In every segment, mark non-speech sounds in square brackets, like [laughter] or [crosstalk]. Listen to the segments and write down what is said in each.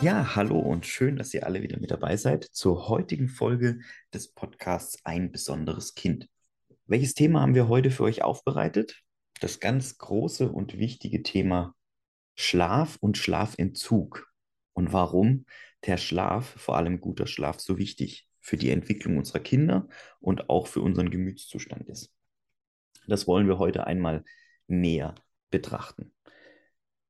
Ja, hallo und schön, dass ihr alle wieder mit dabei seid zur heutigen Folge des Podcasts Ein besonderes Kind. Welches Thema haben wir heute für euch aufbereitet? Das ganz große und wichtige Thema Schlaf und Schlafentzug und warum der Schlaf, vor allem guter Schlaf, so wichtig für die Entwicklung unserer Kinder und auch für unseren Gemütszustand ist. Das wollen wir heute einmal näher betrachten.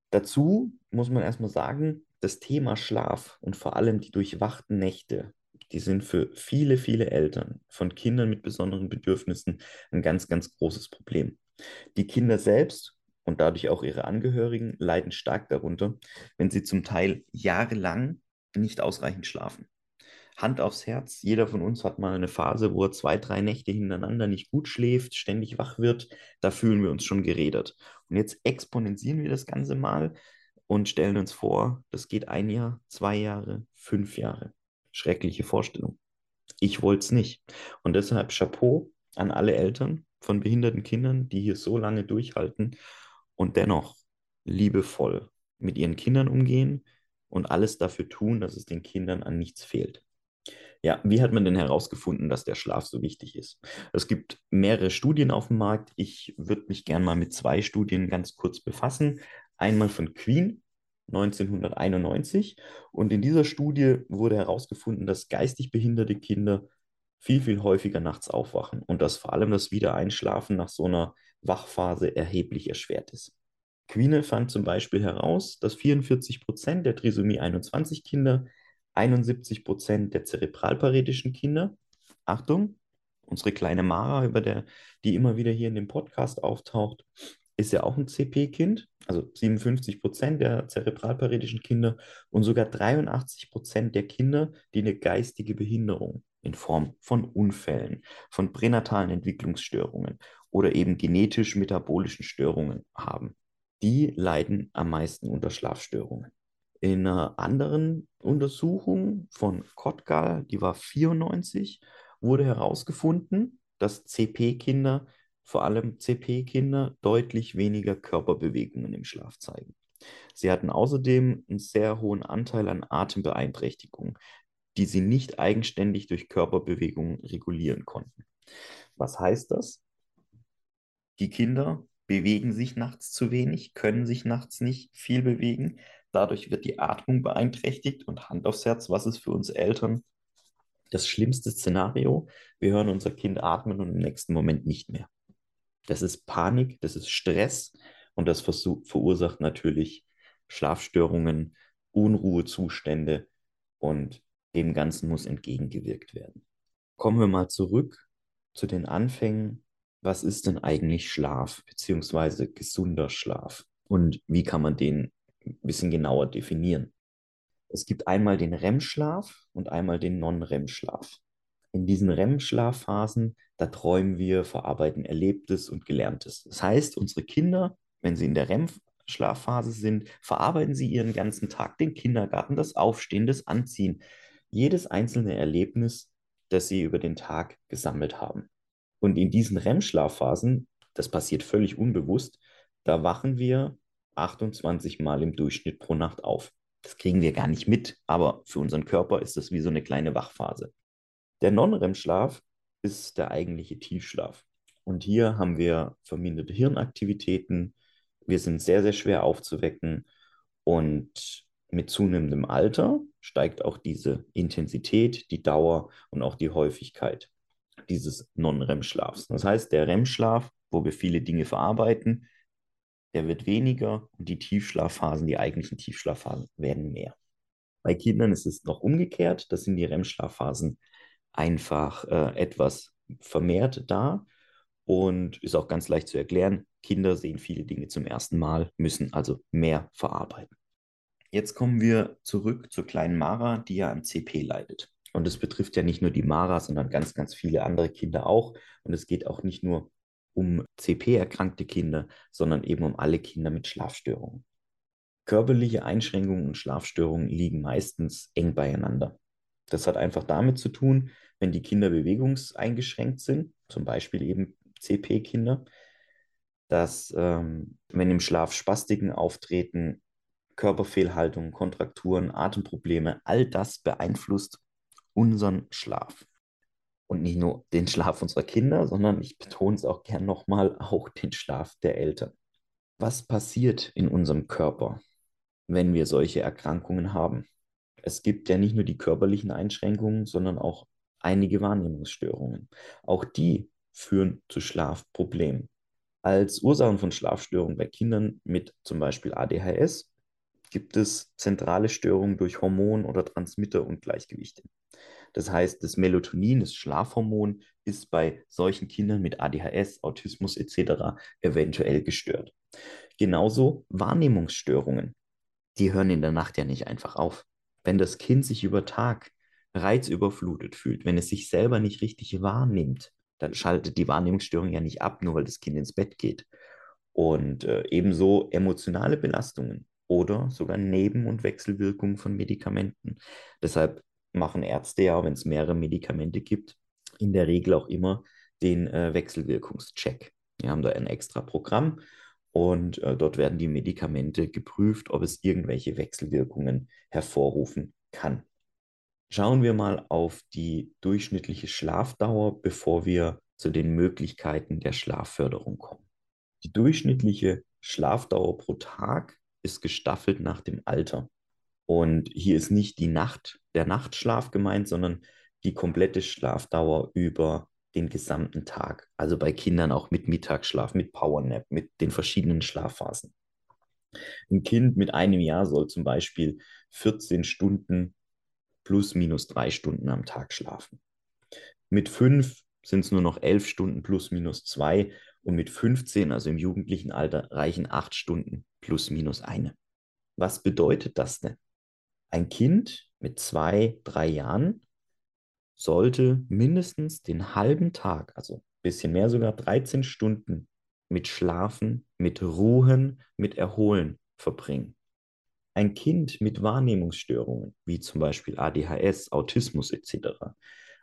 Dazu muss man erstmal sagen, das Thema Schlaf und vor allem die durchwachten Nächte, die sind für viele, viele Eltern von Kindern mit besonderen Bedürfnissen ein ganz, ganz großes Problem. Die Kinder selbst und dadurch auch ihre Angehörigen leiden stark darunter, wenn sie zum Teil jahrelang nicht ausreichend schlafen. Hand aufs Herz, jeder von uns hat mal eine Phase, wo er zwei, drei Nächte hintereinander nicht gut schläft, ständig wach wird. Da fühlen wir uns schon gerädert. Und jetzt exponentieren wir das Ganze mal und stellen uns vor, das geht ein Jahr, zwei Jahre, fünf Jahre. Schreckliche Vorstellung. Ich wollte es nicht. Und deshalb Chapeau an alle Eltern von behinderten Kindern, die hier so lange durchhalten und dennoch liebevoll mit ihren Kindern umgehen und alles dafür tun, dass es den Kindern an nichts fehlt. Ja, wie hat man denn herausgefunden, dass der Schlaf so wichtig ist? Es gibt mehrere Studien auf dem Markt. Ich würde mich gerne mal mit zwei Studien ganz kurz befassen. Einmal von Queen 1991 und in dieser Studie wurde herausgefunden, dass geistig behinderte Kinder viel, viel häufiger nachts aufwachen und dass vor allem das Wiedereinschlafen nach so einer Wachphase erheblich erschwert ist. Queen fand zum Beispiel heraus, dass 44 Prozent der Trisomie 21 Kinder 71 Prozent der zerebralparetischen Kinder, Achtung, unsere kleine Mara, über der, die immer wieder hier in dem Podcast auftaucht, ist ja auch ein CP-Kind, also 57 Prozent der zerebralparetischen Kinder und sogar 83 Prozent der Kinder, die eine geistige Behinderung in Form von Unfällen, von pränatalen Entwicklungsstörungen oder eben genetisch-metabolischen Störungen haben. Die leiden am meisten unter Schlafstörungen. In einer anderen Untersuchung von Kottgal, die war 94, wurde herausgefunden, dass CP-Kinder, vor allem CP-Kinder, deutlich weniger Körperbewegungen im Schlaf zeigen. Sie hatten außerdem einen sehr hohen Anteil an Atembeeinträchtigungen, die sie nicht eigenständig durch Körperbewegungen regulieren konnten. Was heißt das? Die Kinder bewegen sich nachts zu wenig, können sich nachts nicht viel bewegen, Dadurch wird die Atmung beeinträchtigt und Hand aufs Herz, was ist für uns Eltern das schlimmste Szenario? Wir hören unser Kind atmen und im nächsten Moment nicht mehr. Das ist Panik, das ist Stress und das verursacht natürlich Schlafstörungen, Unruhezustände und dem Ganzen muss entgegengewirkt werden. Kommen wir mal zurück zu den Anfängen. Was ist denn eigentlich Schlaf beziehungsweise gesunder Schlaf und wie kann man den ein bisschen genauer definieren. Es gibt einmal den REM-Schlaf und einmal den Non-REM-Schlaf. In diesen REM-Schlafphasen, da träumen wir, verarbeiten Erlebtes und Gelerntes. Das heißt, unsere Kinder, wenn sie in der REM-Schlafphase sind, verarbeiten sie ihren ganzen Tag, den Kindergarten, das Aufstehen, das Anziehen, jedes einzelne Erlebnis, das sie über den Tag gesammelt haben. Und in diesen REM-Schlafphasen, das passiert völlig unbewusst, da wachen wir 28 Mal im Durchschnitt pro Nacht auf. Das kriegen wir gar nicht mit, aber für unseren Körper ist das wie so eine kleine Wachphase. Der Non-REM-Schlaf ist der eigentliche Tiefschlaf. Und hier haben wir verminderte Hirnaktivitäten. Wir sind sehr, sehr schwer aufzuwecken. Und mit zunehmendem Alter steigt auch diese Intensität, die Dauer und auch die Häufigkeit dieses Non-REM-Schlafs. Das heißt, der REM-Schlaf, wo wir viele Dinge verarbeiten, der wird weniger und die Tiefschlafphasen, die eigentlichen Tiefschlafphasen, werden mehr. Bei Kindern ist es noch umgekehrt, da sind die REM-Schlafphasen einfach äh, etwas vermehrt da und ist auch ganz leicht zu erklären. Kinder sehen viele Dinge zum ersten Mal, müssen also mehr verarbeiten. Jetzt kommen wir zurück zur kleinen Mara, die ja an CP leidet. Und es betrifft ja nicht nur die Mara, sondern ganz, ganz viele andere Kinder auch. Und es geht auch nicht nur um CP-erkrankte Kinder, sondern eben um alle Kinder mit Schlafstörungen. Körperliche Einschränkungen und Schlafstörungen liegen meistens eng beieinander. Das hat einfach damit zu tun, wenn die Kinder bewegungseingeschränkt sind, zum Beispiel eben CP-Kinder, dass ähm, wenn im Schlaf Spastiken auftreten, Körperfehlhaltungen, Kontrakturen, Atemprobleme, all das beeinflusst unseren Schlaf. Und nicht nur den Schlaf unserer Kinder, sondern ich betone es auch gern nochmal, auch den Schlaf der Eltern. Was passiert in unserem Körper, wenn wir solche Erkrankungen haben? Es gibt ja nicht nur die körperlichen Einschränkungen, sondern auch einige Wahrnehmungsstörungen. Auch die führen zu Schlafproblemen. Als Ursachen von Schlafstörungen bei Kindern mit zum Beispiel ADHS gibt es zentrale Störungen durch Hormon- oder Transmitterungleichgewichte. Das heißt, das Melatonin, das Schlafhormon, ist bei solchen Kindern mit ADHS, Autismus etc. eventuell gestört. Genauso Wahrnehmungsstörungen. Die hören in der Nacht ja nicht einfach auf. Wenn das Kind sich über Tag reizüberflutet fühlt, wenn es sich selber nicht richtig wahrnimmt, dann schaltet die Wahrnehmungsstörung ja nicht ab, nur weil das Kind ins Bett geht. Und äh, ebenso emotionale Belastungen oder sogar Neben- und Wechselwirkungen von Medikamenten. Deshalb machen Ärzte ja, wenn es mehrere Medikamente gibt, in der Regel auch immer den äh, Wechselwirkungscheck. Wir haben da ein extra Programm und äh, dort werden die Medikamente geprüft, ob es irgendwelche Wechselwirkungen hervorrufen kann. Schauen wir mal auf die durchschnittliche Schlafdauer, bevor wir zu den Möglichkeiten der Schlafförderung kommen. Die durchschnittliche Schlafdauer pro Tag ist gestaffelt nach dem Alter. Und hier ist nicht die Nacht, der Nachtschlaf gemeint, sondern die komplette Schlafdauer über den gesamten Tag. Also bei Kindern auch mit Mittagsschlaf, mit Powernap, mit den verschiedenen Schlafphasen. Ein Kind mit einem Jahr soll zum Beispiel 14 Stunden plus minus drei Stunden am Tag schlafen. Mit fünf sind es nur noch elf Stunden plus minus zwei und mit 15, also im jugendlichen Alter, reichen acht Stunden plus minus eine. Was bedeutet das denn? Ein Kind mit zwei, drei Jahren sollte mindestens den halben Tag, also ein bisschen mehr sogar 13 Stunden mit Schlafen, mit Ruhen, mit Erholen verbringen. Ein Kind mit Wahrnehmungsstörungen, wie zum Beispiel ADHS, Autismus etc.,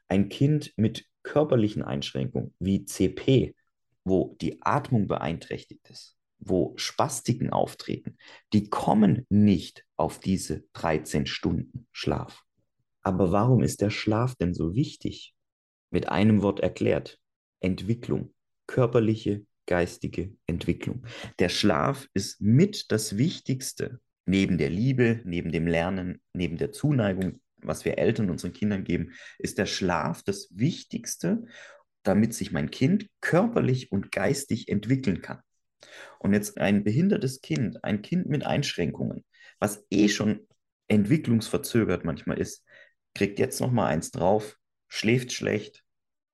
ein Kind mit körperlichen Einschränkungen wie CP, wo die Atmung beeinträchtigt ist, wo Spastiken auftreten, die kommen nicht auf diese 13 Stunden Schlaf. Aber warum ist der Schlaf denn so wichtig? Mit einem Wort erklärt, Entwicklung, körperliche, geistige Entwicklung. Der Schlaf ist mit das Wichtigste, neben der Liebe, neben dem Lernen, neben der Zuneigung, was wir Eltern unseren Kindern geben, ist der Schlaf das Wichtigste, damit sich mein Kind körperlich und geistig entwickeln kann. Und jetzt ein behindertes Kind, ein Kind mit Einschränkungen, was eh schon entwicklungsverzögert manchmal ist, kriegt jetzt noch mal eins drauf, schläft schlecht,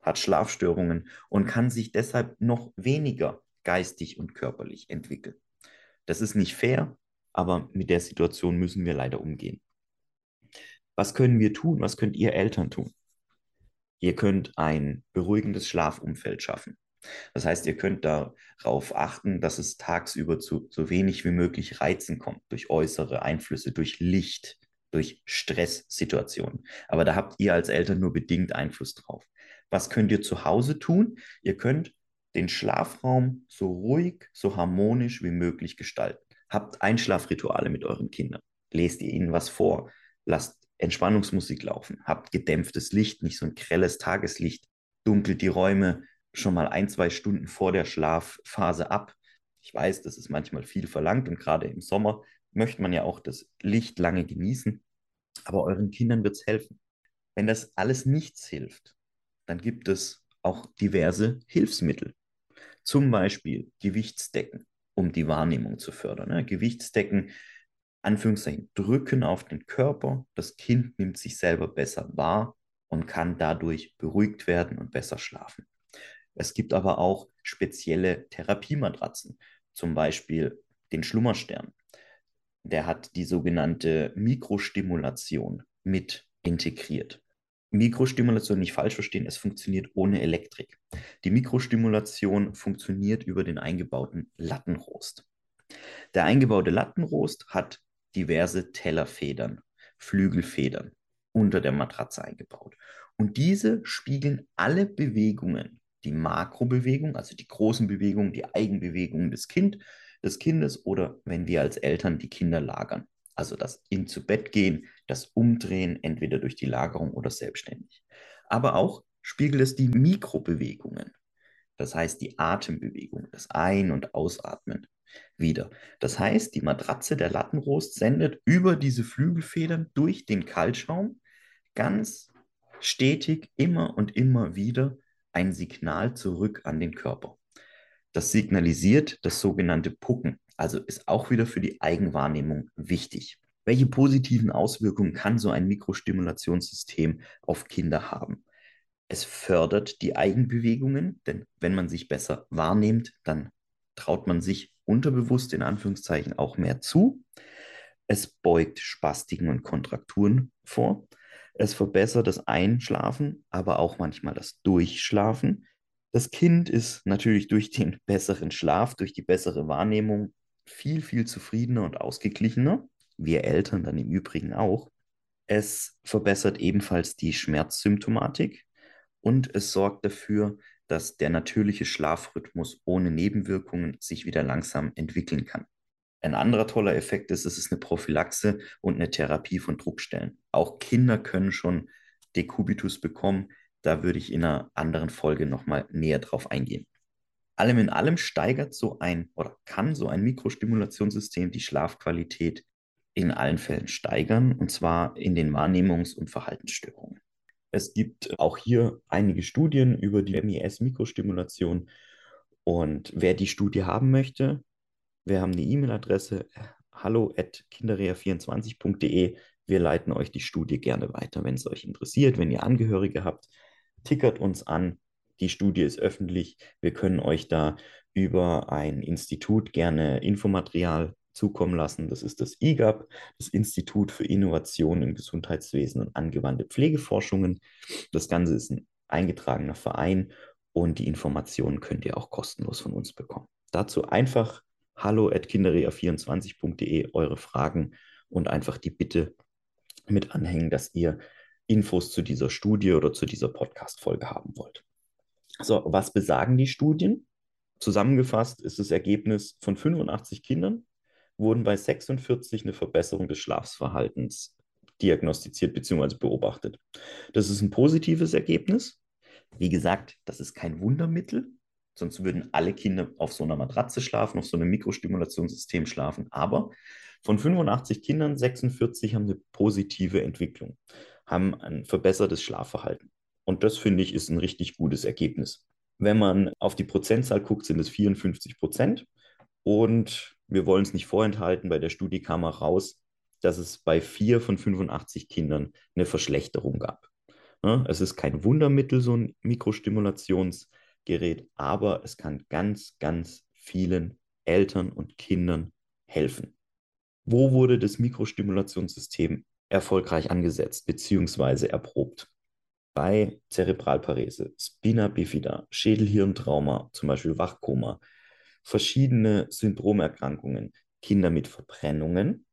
hat Schlafstörungen und kann sich deshalb noch weniger geistig und körperlich entwickeln. Das ist nicht fair, aber mit der Situation müssen wir leider umgehen. Was können wir tun? Was könnt ihr Eltern tun? Ihr könnt ein beruhigendes Schlafumfeld schaffen. Das heißt, ihr könnt darauf achten, dass es tagsüber zu so wenig wie möglich Reizen kommt, durch äußere Einflüsse, durch Licht, durch Stresssituationen. Aber da habt ihr als Eltern nur bedingt Einfluss drauf. Was könnt ihr zu Hause tun? Ihr könnt den Schlafraum so ruhig, so harmonisch wie möglich gestalten. Habt Einschlafrituale mit euren Kindern. Lest ihr ihnen was vor. Lasst Entspannungsmusik laufen. Habt gedämpftes Licht, nicht so ein grelles Tageslicht. Dunkelt die Räume schon mal ein, zwei Stunden vor der Schlafphase ab. Ich weiß, das ist manchmal viel verlangt und gerade im Sommer möchte man ja auch das Licht lange genießen. Aber euren Kindern wird es helfen. Wenn das alles nichts hilft, dann gibt es auch diverse Hilfsmittel. Zum Beispiel Gewichtsdecken um die Wahrnehmung zu fördern. Ne? Gewichtsdecken, Anführungszeichen, drücken auf den Körper. Das Kind nimmt sich selber besser wahr und kann dadurch beruhigt werden und besser schlafen. Es gibt aber auch spezielle Therapiematratzen, zum Beispiel den Schlummerstern. Der hat die sogenannte Mikrostimulation mit integriert. Mikrostimulation nicht falsch verstehen, es funktioniert ohne Elektrik. Die Mikrostimulation funktioniert über den eingebauten Lattenrost. Der eingebaute Lattenrost hat diverse Tellerfedern, Flügelfedern unter der Matratze eingebaut. Und diese spiegeln alle Bewegungen, die Makrobewegung, also die großen Bewegungen, die Eigenbewegungen des, kind, des Kindes oder wenn wir als Eltern die Kinder lagern. also das in zu Bett gehen, das Umdrehen, entweder durch die Lagerung oder selbstständig. Aber auch spiegelt es die Mikrobewegungen, das heißt die Atembewegung, das Ein- und Ausatmen wieder. Das heißt, die Matratze der Lattenrost sendet über diese Flügelfedern durch den Kaltschaum ganz stetig immer und immer wieder ein Signal zurück an den Körper. Das signalisiert das sogenannte Pucken, also ist auch wieder für die Eigenwahrnehmung wichtig. Welche positiven Auswirkungen kann so ein Mikrostimulationssystem auf Kinder haben? Es fördert die Eigenbewegungen, denn wenn man sich besser wahrnimmt, dann traut man sich unterbewusst in Anführungszeichen auch mehr zu. Es beugt Spastiken und Kontrakturen vor. Es verbessert das Einschlafen, aber auch manchmal das Durchschlafen. Das Kind ist natürlich durch den [laughs] besseren Schlaf, durch die bessere Wahrnehmung viel, viel zufriedener und ausgeglichener. Wir Eltern dann im Übrigen auch. Es verbessert ebenfalls die Schmerzsymptomatik und es sorgt dafür, dass der natürliche Schlafrhythmus ohne Nebenwirkungen sich wieder langsam entwickeln kann. Ein anderer toller Effekt ist, es ist eine Prophylaxe und eine Therapie von Druckstellen. Auch Kinder können schon Dekubitus bekommen. Da würde ich in einer anderen Folge nochmal näher drauf eingehen. Allem in allem steigert so ein oder kann so ein Mikrostimulationssystem die Schlafqualität in allen Fällen steigern, und zwar in den Wahrnehmungs- und Verhaltensstörungen. Es gibt auch hier einige Studien über die MIS-Mikrostimulation. Und wer die Studie haben möchte, wir haben eine E-Mail-Adresse hallo at kinderrea24.de. Wir leiten euch die Studie gerne weiter, wenn es euch interessiert. Wenn ihr Angehörige habt, tickert uns an. Die Studie ist öffentlich. Wir können euch da über ein Institut gerne Infomaterial zukommen lassen. Das ist das IGAP, das Institut für Innovation im Gesundheitswesen und angewandte Pflegeforschungen. Das Ganze ist ein eingetragener Verein und die Informationen könnt ihr auch kostenlos von uns bekommen. Dazu einfach hallo at kinderrea24.de eure Fragen und einfach die Bitte mit anhängen, dass ihr Infos zu dieser Studie oder zu dieser Podcast-Folge haben wollt. So, was besagen die Studien? Zusammengefasst ist das Ergebnis von 85 Kindern, wurden bei 46 eine Verbesserung des Schlafverhaltens diagnostiziert bzw. beobachtet. Das ist ein positives Ergebnis. Wie gesagt, das ist kein Wundermittel, sonst würden alle Kinder auf so einer Matratze schlafen, auf so einem Mikrostimulationssystem schlafen. Aber von 85 Kindern, 46 haben eine positive Entwicklung, haben ein verbessertes Schlafverhalten. Und das finde ich ist ein richtig gutes Ergebnis. Wenn man auf die Prozentzahl guckt, sind es 54 Prozent. Und wir wollen es nicht vorenthalten, bei der Studie kam auch raus, dass es bei vier von 85 Kindern eine Verschlechterung gab. Ja, es ist kein Wundermittel, so ein Mikrostimulationsgerät, aber es kann ganz, ganz vielen Eltern und Kindern helfen. Wo wurde das Mikrostimulationssystem erfolgreich angesetzt bzw. erprobt? Bei Zerebralparese, Spina bifida, Schädelhirntrauma, zum Beispiel Wachkoma, verschiedene Syndromerkrankungen, Kinder mit Verbrennungen,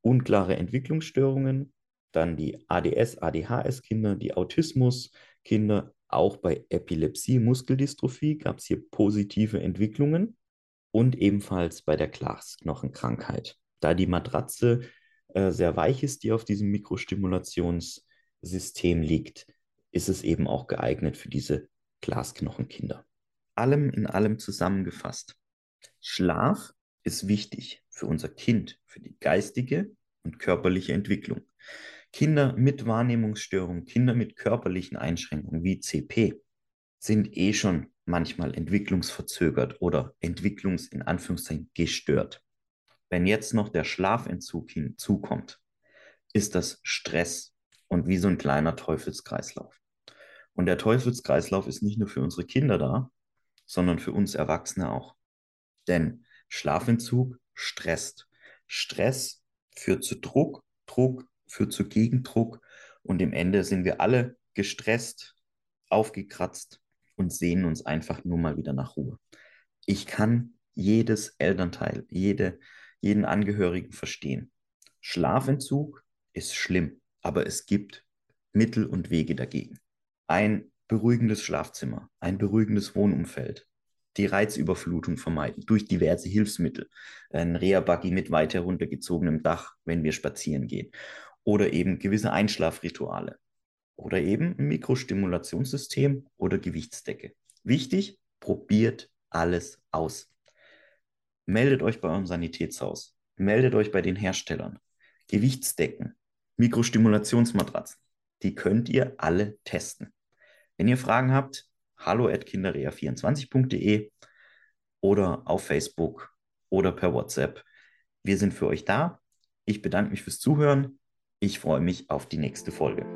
unklare Entwicklungsstörungen, dann die ADS, ADHS-Kinder, die Autismus-Kinder, auch bei Epilepsie, Muskeldystrophie gab es hier positive Entwicklungen und ebenfalls bei der Glasknochenkrankheit. Da die Matratze äh, sehr weich ist, die auf diesem Mikrostimulationssystem liegt, ist es eben auch geeignet für diese Glasknochenkinder. Allem in allem zusammengefasst. Schlaf ist wichtig für unser Kind, für die geistige und körperliche Entwicklung. Kinder mit Wahrnehmungsstörungen, Kinder mit körperlichen Einschränkungen wie CP sind eh schon manchmal entwicklungsverzögert oder entwicklungs in Anführungszeichen gestört. Wenn jetzt noch der Schlafentzug hinzukommt, ist das Stress und wie so ein kleiner Teufelskreislauf. Und der Teufelskreislauf ist nicht nur für unsere Kinder da, sondern für uns Erwachsene auch. Denn Schlafentzug stresst. Stress führt zu Druck, Druck führt zu Gegendruck und im Ende sind wir alle gestresst, aufgekratzt und sehnen uns einfach nur mal wieder nach Ruhe. Ich kann jedes Elternteil, jede, jeden Angehörigen verstehen. Schlafentzug ist schlimm, aber es gibt Mittel und Wege dagegen. Ein beruhigendes Schlafzimmer, ein beruhigendes Wohnumfeld, die Reizüberflutung vermeiden durch diverse Hilfsmittel. Ein Reha-Buggy mit weit heruntergezogenem Dach, wenn wir spazieren gehen. Oder eben gewisse Einschlafrituale. Oder eben ein Mikrostimulationssystem oder Gewichtsdecke. Wichtig, probiert alles aus. Meldet euch bei eurem Sanitätshaus. Meldet euch bei den Herstellern. Gewichtsdecken, Mikrostimulationsmatratzen. Die könnt ihr alle testen. Wenn ihr Fragen habt, hallo at kinderrea24.de oder auf Facebook oder per WhatsApp. Wir sind für euch da. Ich bedanke mich fürs Zuhören. Ich freue mich auf die nächste Folge.